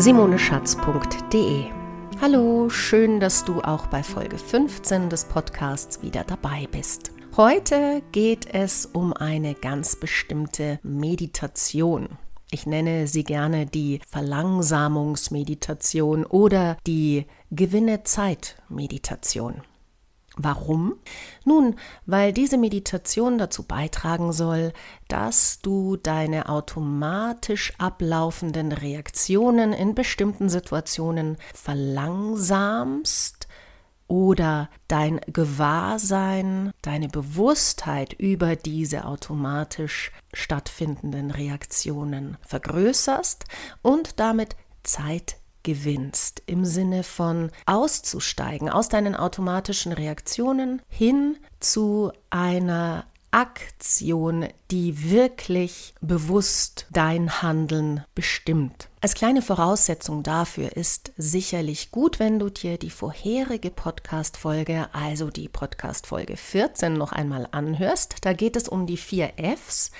www.simoneschatz.de. Hallo, schön, dass du auch bei Folge 15 des Podcasts wieder dabei bist. Heute geht es um eine ganz bestimmte Meditation. Ich nenne sie gerne die Verlangsamungsmeditation oder die Gewinne Zeit Meditation. Warum? Nun, weil diese Meditation dazu beitragen soll, dass du deine automatisch ablaufenden Reaktionen in bestimmten Situationen verlangsamst oder dein Gewahrsein, deine Bewusstheit über diese automatisch stattfindenden Reaktionen vergrößerst und damit Zeit gewinnst, im Sinne von auszusteigen aus deinen automatischen Reaktionen hin zu einer Aktion, die wirklich bewusst dein Handeln bestimmt. Als kleine Voraussetzung dafür ist sicherlich gut, wenn du dir die vorherige Podcast-Folge, also die Podcast-Folge 14, noch einmal anhörst. Da geht es um die vier Fs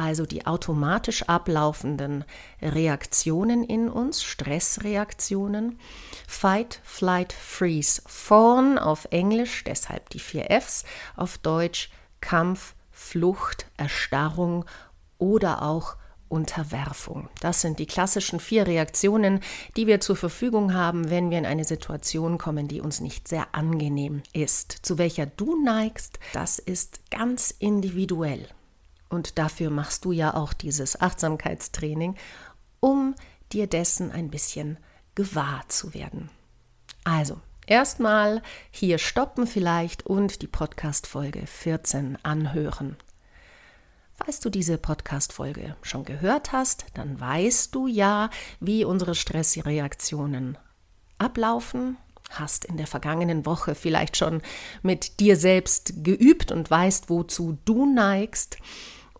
also die automatisch ablaufenden Reaktionen in uns, Stressreaktionen. Fight, Flight, Freeze, Fawn auf Englisch, deshalb die vier Fs, auf Deutsch Kampf, Flucht, Erstarrung oder auch Unterwerfung. Das sind die klassischen vier Reaktionen, die wir zur Verfügung haben, wenn wir in eine Situation kommen, die uns nicht sehr angenehm ist. Zu welcher du neigst, das ist ganz individuell. Und dafür machst du ja auch dieses Achtsamkeitstraining, um dir dessen ein bisschen gewahr zu werden. Also, erstmal hier stoppen vielleicht und die Podcast-Folge 14 anhören. Falls du diese Podcast-Folge schon gehört hast, dann weißt du ja, wie unsere Stressreaktionen ablaufen, hast in der vergangenen Woche vielleicht schon mit dir selbst geübt und weißt, wozu du neigst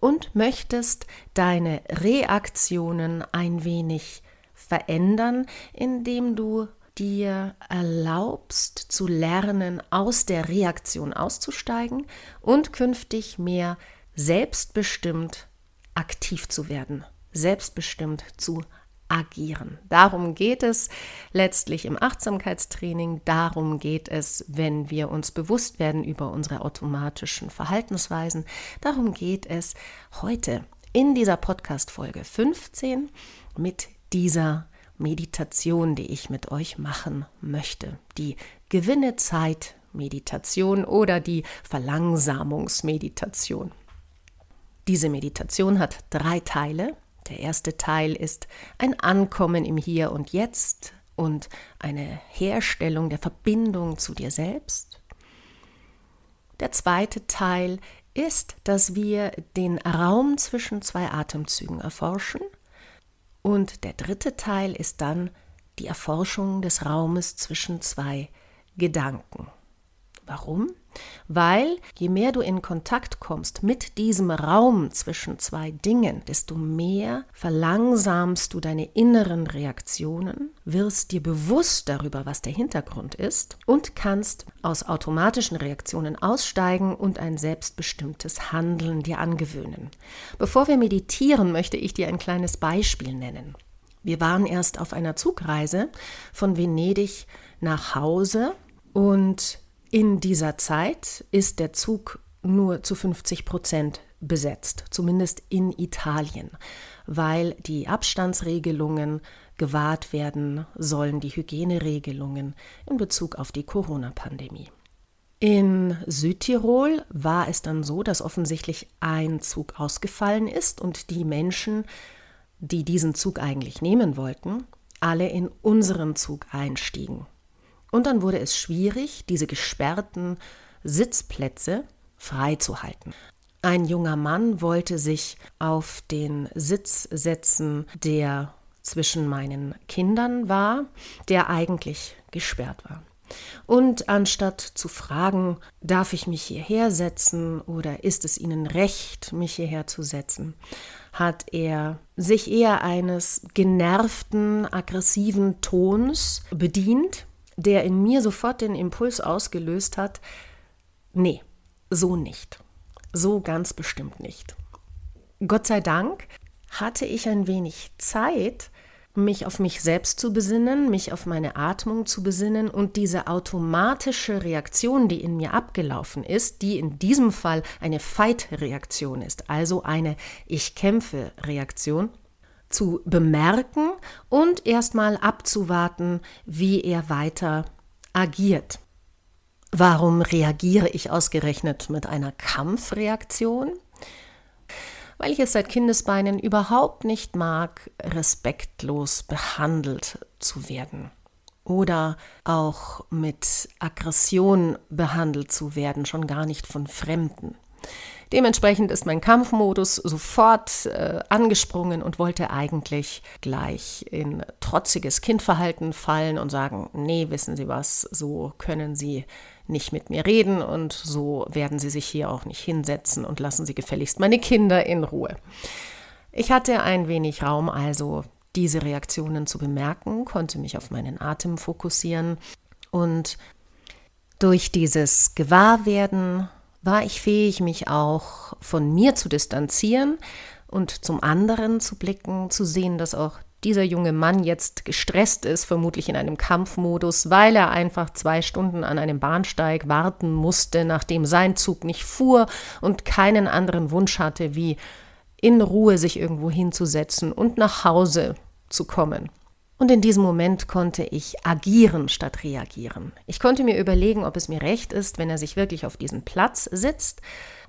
und möchtest deine Reaktionen ein wenig verändern, indem du dir erlaubst zu lernen, aus der Reaktion auszusteigen und künftig mehr selbstbestimmt aktiv zu werden, selbstbestimmt zu agieren. Darum geht es letztlich im Achtsamkeitstraining. Darum geht es, wenn wir uns bewusst werden über unsere automatischen Verhaltensweisen. Darum geht es heute in dieser Podcast-Folge 15 mit dieser Meditation, die ich mit euch machen möchte. Die Gewinne Zeit Meditation oder die Verlangsamungsmeditation. Diese Meditation hat drei Teile. Der erste Teil ist ein Ankommen im Hier und Jetzt und eine Herstellung der Verbindung zu dir selbst. Der zweite Teil ist, dass wir den Raum zwischen zwei Atemzügen erforschen. Und der dritte Teil ist dann die Erforschung des Raumes zwischen zwei Gedanken. Warum? Weil je mehr du in Kontakt kommst mit diesem Raum zwischen zwei Dingen, desto mehr verlangsamst du deine inneren Reaktionen, wirst dir bewusst darüber, was der Hintergrund ist und kannst aus automatischen Reaktionen aussteigen und ein selbstbestimmtes Handeln dir angewöhnen. Bevor wir meditieren, möchte ich dir ein kleines Beispiel nennen. Wir waren erst auf einer Zugreise von Venedig nach Hause und in dieser Zeit ist der Zug nur zu 50 Prozent besetzt, zumindest in Italien, weil die Abstandsregelungen gewahrt werden sollen, die Hygieneregelungen in Bezug auf die Corona-Pandemie. In Südtirol war es dann so, dass offensichtlich ein Zug ausgefallen ist und die Menschen, die diesen Zug eigentlich nehmen wollten, alle in unseren Zug einstiegen. Und dann wurde es schwierig, diese gesperrten Sitzplätze freizuhalten. Ein junger Mann wollte sich auf den Sitz setzen, der zwischen meinen Kindern war, der eigentlich gesperrt war. Und anstatt zu fragen, darf ich mich hierher setzen oder ist es Ihnen recht, mich hierher zu setzen, hat er sich eher eines genervten, aggressiven Tons bedient, der in mir sofort den Impuls ausgelöst hat, nee, so nicht. So ganz bestimmt nicht. Gott sei Dank hatte ich ein wenig Zeit, mich auf mich selbst zu besinnen, mich auf meine Atmung zu besinnen und diese automatische Reaktion, die in mir abgelaufen ist, die in diesem Fall eine Fight-Reaktion ist, also eine Ich kämpfe Reaktion, zu bemerken und erstmal abzuwarten, wie er weiter agiert. Warum reagiere ich ausgerechnet mit einer Kampfreaktion? Weil ich es seit Kindesbeinen überhaupt nicht mag, respektlos behandelt zu werden oder auch mit Aggression behandelt zu werden, schon gar nicht von Fremden. Dementsprechend ist mein Kampfmodus sofort äh, angesprungen und wollte eigentlich gleich in trotziges Kindverhalten fallen und sagen, nee, wissen Sie was, so können Sie nicht mit mir reden und so werden Sie sich hier auch nicht hinsetzen und lassen Sie gefälligst meine Kinder in Ruhe. Ich hatte ein wenig Raum, also diese Reaktionen zu bemerken, konnte mich auf meinen Atem fokussieren und durch dieses Gewahrwerden war ich fähig, mich auch von mir zu distanzieren und zum anderen zu blicken, zu sehen, dass auch dieser junge Mann jetzt gestresst ist, vermutlich in einem Kampfmodus, weil er einfach zwei Stunden an einem Bahnsteig warten musste, nachdem sein Zug nicht fuhr und keinen anderen Wunsch hatte, wie in Ruhe sich irgendwo hinzusetzen und nach Hause zu kommen. Und in diesem Moment konnte ich agieren statt reagieren. Ich konnte mir überlegen, ob es mir recht ist, wenn er sich wirklich auf diesen Platz sitzt.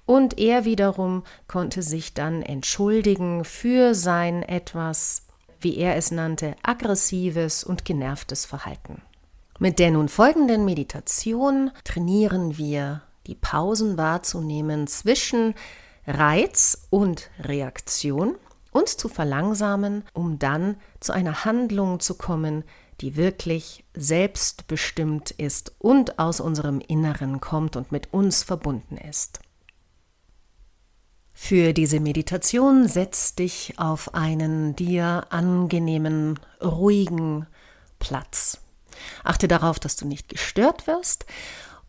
Und er wiederum konnte sich dann entschuldigen für sein etwas, wie er es nannte, aggressives und genervtes Verhalten. Mit der nun folgenden Meditation trainieren wir, die Pausen wahrzunehmen zwischen Reiz und Reaktion uns zu verlangsamen, um dann zu einer Handlung zu kommen, die wirklich selbstbestimmt ist und aus unserem Inneren kommt und mit uns verbunden ist. Für diese Meditation setz dich auf einen dir angenehmen, ruhigen Platz. Achte darauf, dass du nicht gestört wirst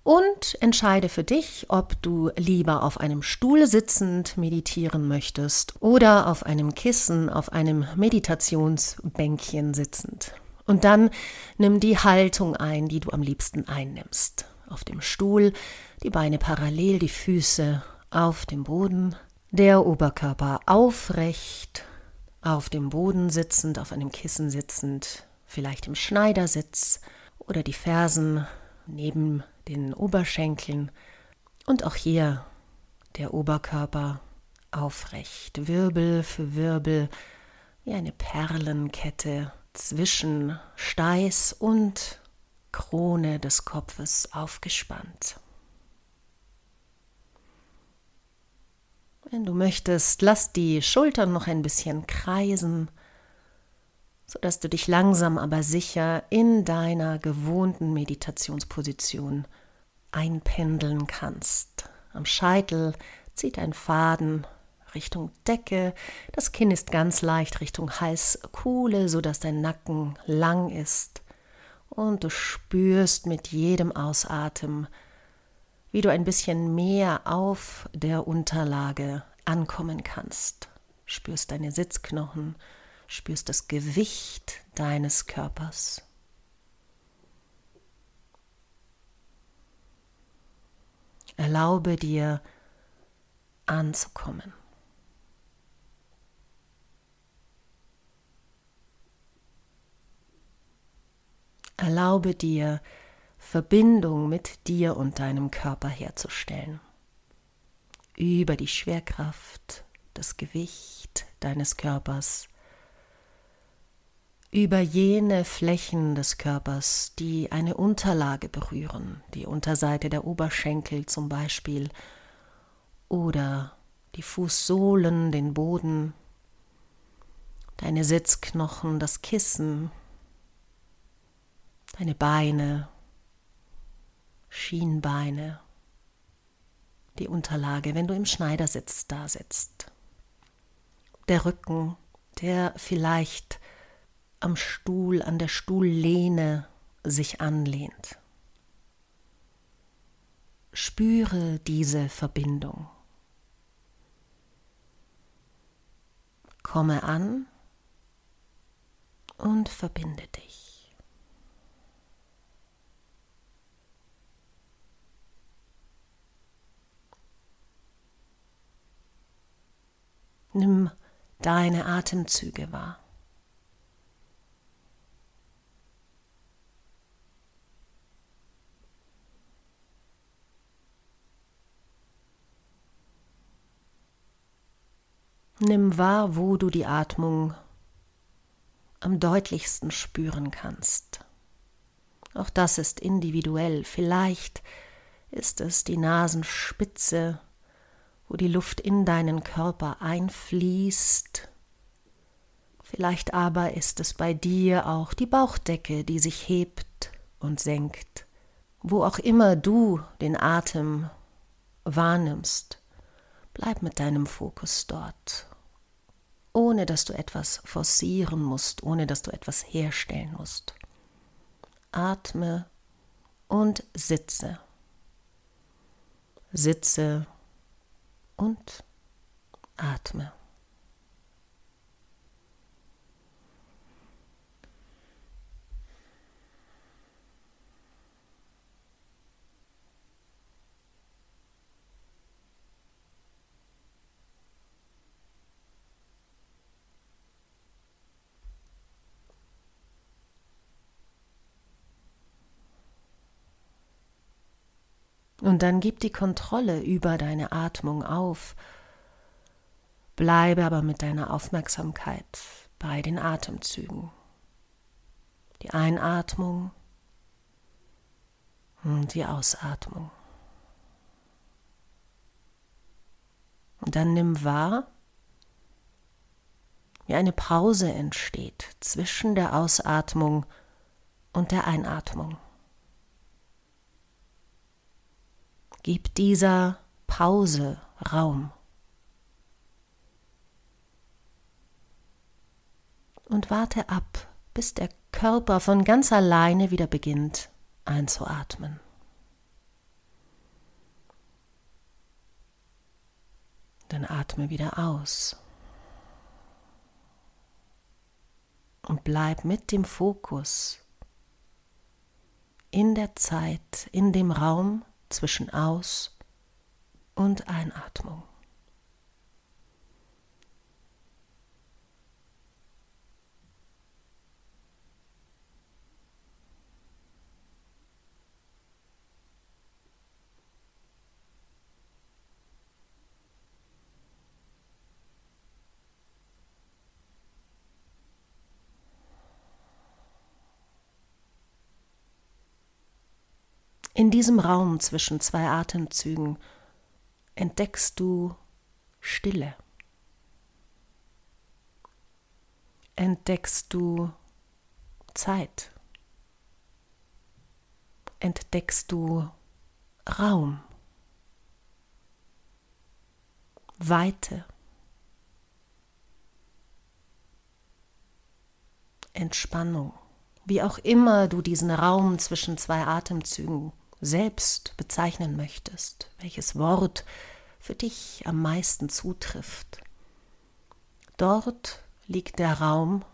und entscheide für dich, ob du lieber auf einem Stuhl sitzend meditieren möchtest oder auf einem Kissen, auf einem Meditationsbänkchen sitzend. Und dann nimm die Haltung ein, die du am liebsten einnimmst. Auf dem Stuhl, die Beine parallel, die Füße auf dem Boden, der Oberkörper aufrecht, auf dem Boden sitzend, auf einem Kissen sitzend, vielleicht im Schneidersitz oder die Fersen neben den Oberschenkeln und auch hier der Oberkörper aufrecht, Wirbel für Wirbel, wie eine Perlenkette zwischen Steiß und Krone des Kopfes aufgespannt. Wenn du möchtest, lass die Schultern noch ein bisschen kreisen sodass du dich langsam aber sicher in deiner gewohnten Meditationsposition einpendeln kannst. Am Scheitel zieht ein Faden Richtung Decke, das Kinn ist ganz leicht Richtung Halskuhle, sodass dein Nacken lang ist. Und du spürst mit jedem Ausatmen, wie du ein bisschen mehr auf der Unterlage ankommen kannst. Spürst deine Sitzknochen, spürst das Gewicht deines Körpers. Erlaube dir anzukommen. Erlaube dir Verbindung mit dir und deinem Körper herzustellen. Über die Schwerkraft, das Gewicht deines Körpers über jene Flächen des Körpers, die eine Unterlage berühren, die Unterseite der Oberschenkel zum Beispiel, oder die Fußsohlen, den Boden, deine Sitzknochen, das Kissen, deine Beine, Schienbeine, die Unterlage, wenn du im Schneidersitz da sitzt. Der Rücken, der vielleicht am Stuhl, an der Stuhllehne sich anlehnt. Spüre diese Verbindung. Komme an und verbinde dich. Nimm deine Atemzüge wahr. Nimm wahr, wo du die Atmung am deutlichsten spüren kannst. Auch das ist individuell. Vielleicht ist es die Nasenspitze, wo die Luft in deinen Körper einfließt. Vielleicht aber ist es bei dir auch die Bauchdecke, die sich hebt und senkt. Wo auch immer du den Atem wahrnimmst, bleib mit deinem Fokus dort ohne dass du etwas forcieren musst, ohne dass du etwas herstellen musst. Atme und sitze. Sitze und atme. Und dann gib die Kontrolle über deine Atmung auf. Bleibe aber mit deiner Aufmerksamkeit bei den Atemzügen. Die Einatmung und die Ausatmung. Und dann nimm wahr, wie eine Pause entsteht zwischen der Ausatmung und der Einatmung. Gib dieser Pause Raum. Und warte ab, bis der Körper von ganz alleine wieder beginnt einzuatmen. Dann atme wieder aus. Und bleib mit dem Fokus in der Zeit, in dem Raum, zwischen Aus- und Einatmung. In diesem Raum zwischen zwei Atemzügen entdeckst du Stille. Entdeckst du Zeit. Entdeckst du Raum. Weite. Entspannung. Wie auch immer du diesen Raum zwischen zwei Atemzügen selbst bezeichnen möchtest, welches Wort für dich am meisten zutrifft. Dort liegt der Raum,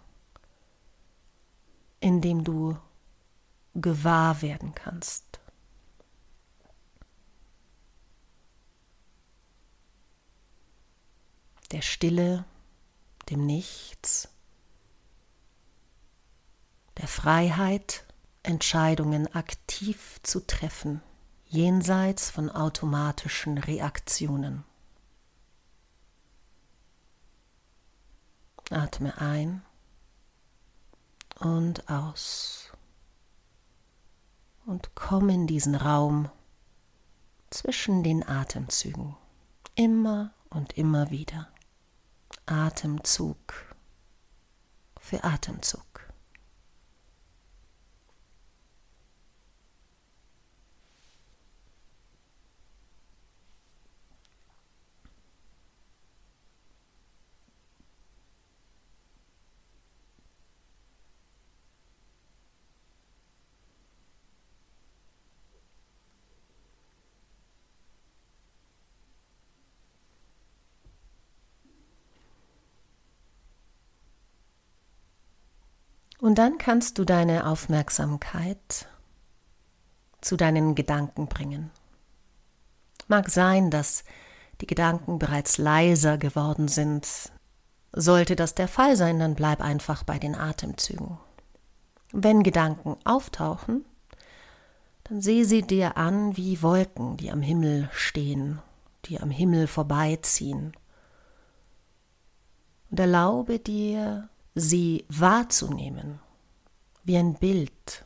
in dem du gewahr werden kannst. Der Stille, dem Nichts, der Freiheit Entscheidungen aktiv zu treffen, jenseits von automatischen Reaktionen. Atme ein und aus und komm in diesen Raum zwischen den Atemzügen, immer und immer wieder. Atemzug für Atemzug. Und dann kannst du deine Aufmerksamkeit zu deinen Gedanken bringen. Mag sein, dass die Gedanken bereits leiser geworden sind. Sollte das der Fall sein, dann bleib einfach bei den Atemzügen. Wenn Gedanken auftauchen, dann sehe sie dir an wie Wolken, die am Himmel stehen, die am Himmel vorbeiziehen. Und erlaube dir, sie wahrzunehmen, wie ein Bild,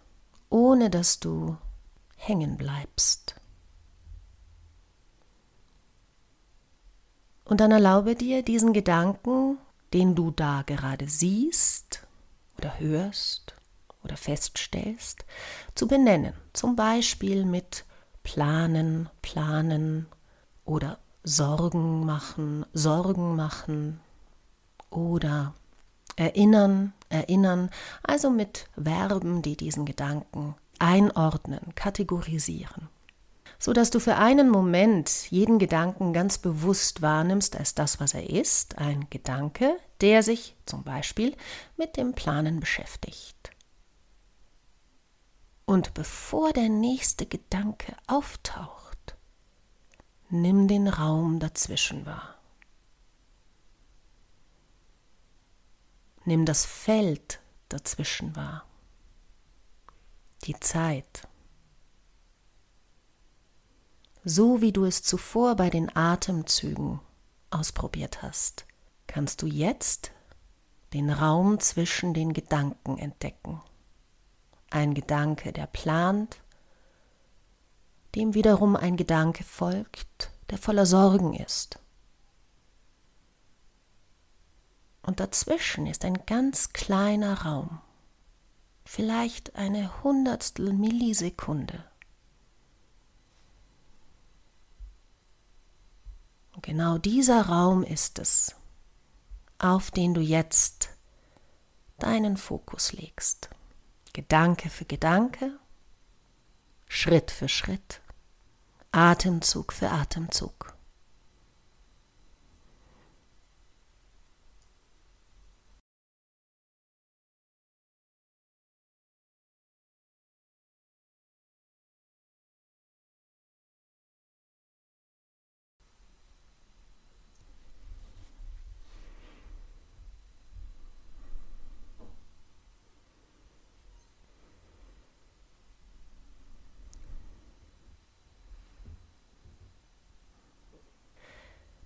ohne dass du hängen bleibst. Und dann erlaube dir diesen Gedanken, den du da gerade siehst oder hörst oder feststellst, zu benennen. Zum Beispiel mit planen, planen oder Sorgen machen, Sorgen machen oder Erinnern, erinnern, also mit Verben, die diesen Gedanken einordnen, kategorisieren, so dass du für einen Moment jeden Gedanken ganz bewusst wahrnimmst als das, was er ist, ein Gedanke, der sich zum Beispiel mit dem Planen beschäftigt. Und bevor der nächste Gedanke auftaucht, nimm den Raum dazwischen wahr. Nimm das Feld dazwischen wahr. Die Zeit. So wie du es zuvor bei den Atemzügen ausprobiert hast, kannst du jetzt den Raum zwischen den Gedanken entdecken. Ein Gedanke, der plant, dem wiederum ein Gedanke folgt, der voller Sorgen ist. Und dazwischen ist ein ganz kleiner Raum, vielleicht eine Hundertstel Millisekunde. Und genau dieser Raum ist es, auf den du jetzt deinen Fokus legst. Gedanke für Gedanke, Schritt für Schritt, Atemzug für Atemzug.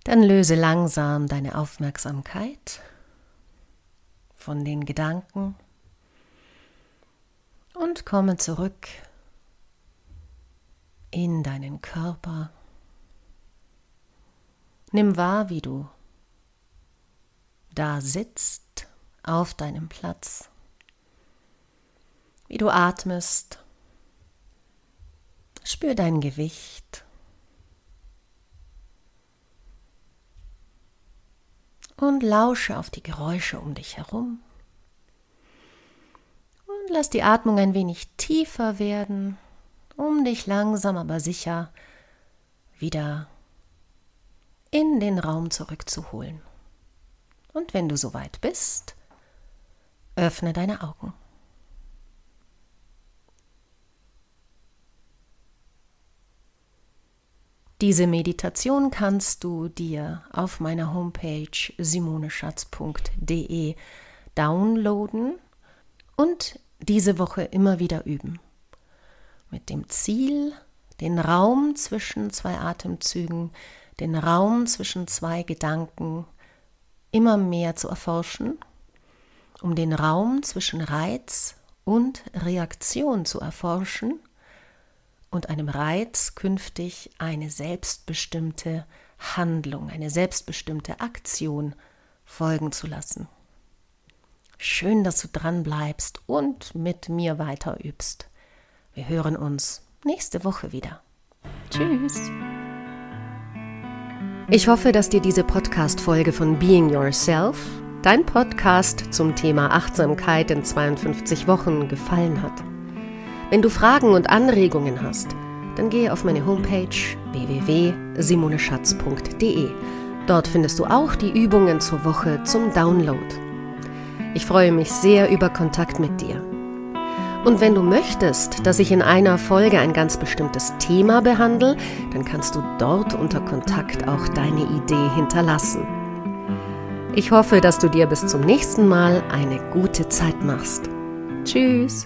Dann löse langsam deine Aufmerksamkeit von den Gedanken und komme zurück in deinen Körper. Nimm wahr, wie du da sitzt auf deinem Platz, wie du atmest. Spür dein Gewicht. Und lausche auf die Geräusche um dich herum. Und lass die Atmung ein wenig tiefer werden, um dich langsam aber sicher wieder in den Raum zurückzuholen. Und wenn du soweit bist, öffne deine Augen. Diese Meditation kannst du dir auf meiner Homepage simoneschatz.de downloaden und diese Woche immer wieder üben. Mit dem Ziel, den Raum zwischen zwei Atemzügen, den Raum zwischen zwei Gedanken immer mehr zu erforschen, um den Raum zwischen Reiz und Reaktion zu erforschen und einem Reiz künftig eine selbstbestimmte Handlung, eine selbstbestimmte Aktion folgen zu lassen. Schön, dass du dran bleibst und mit mir weiter übst. Wir hören uns nächste Woche wieder. Tschüss. Ich hoffe, dass dir diese Podcast-Folge von Being Yourself, dein Podcast zum Thema Achtsamkeit in 52 Wochen, gefallen hat. Wenn du Fragen und Anregungen hast, dann gehe auf meine Homepage www.simoneschatz.de. Dort findest du auch die Übungen zur Woche zum Download. Ich freue mich sehr über Kontakt mit dir. Und wenn du möchtest, dass ich in einer Folge ein ganz bestimmtes Thema behandle, dann kannst du dort unter Kontakt auch deine Idee hinterlassen. Ich hoffe, dass du dir bis zum nächsten Mal eine gute Zeit machst. Tschüss!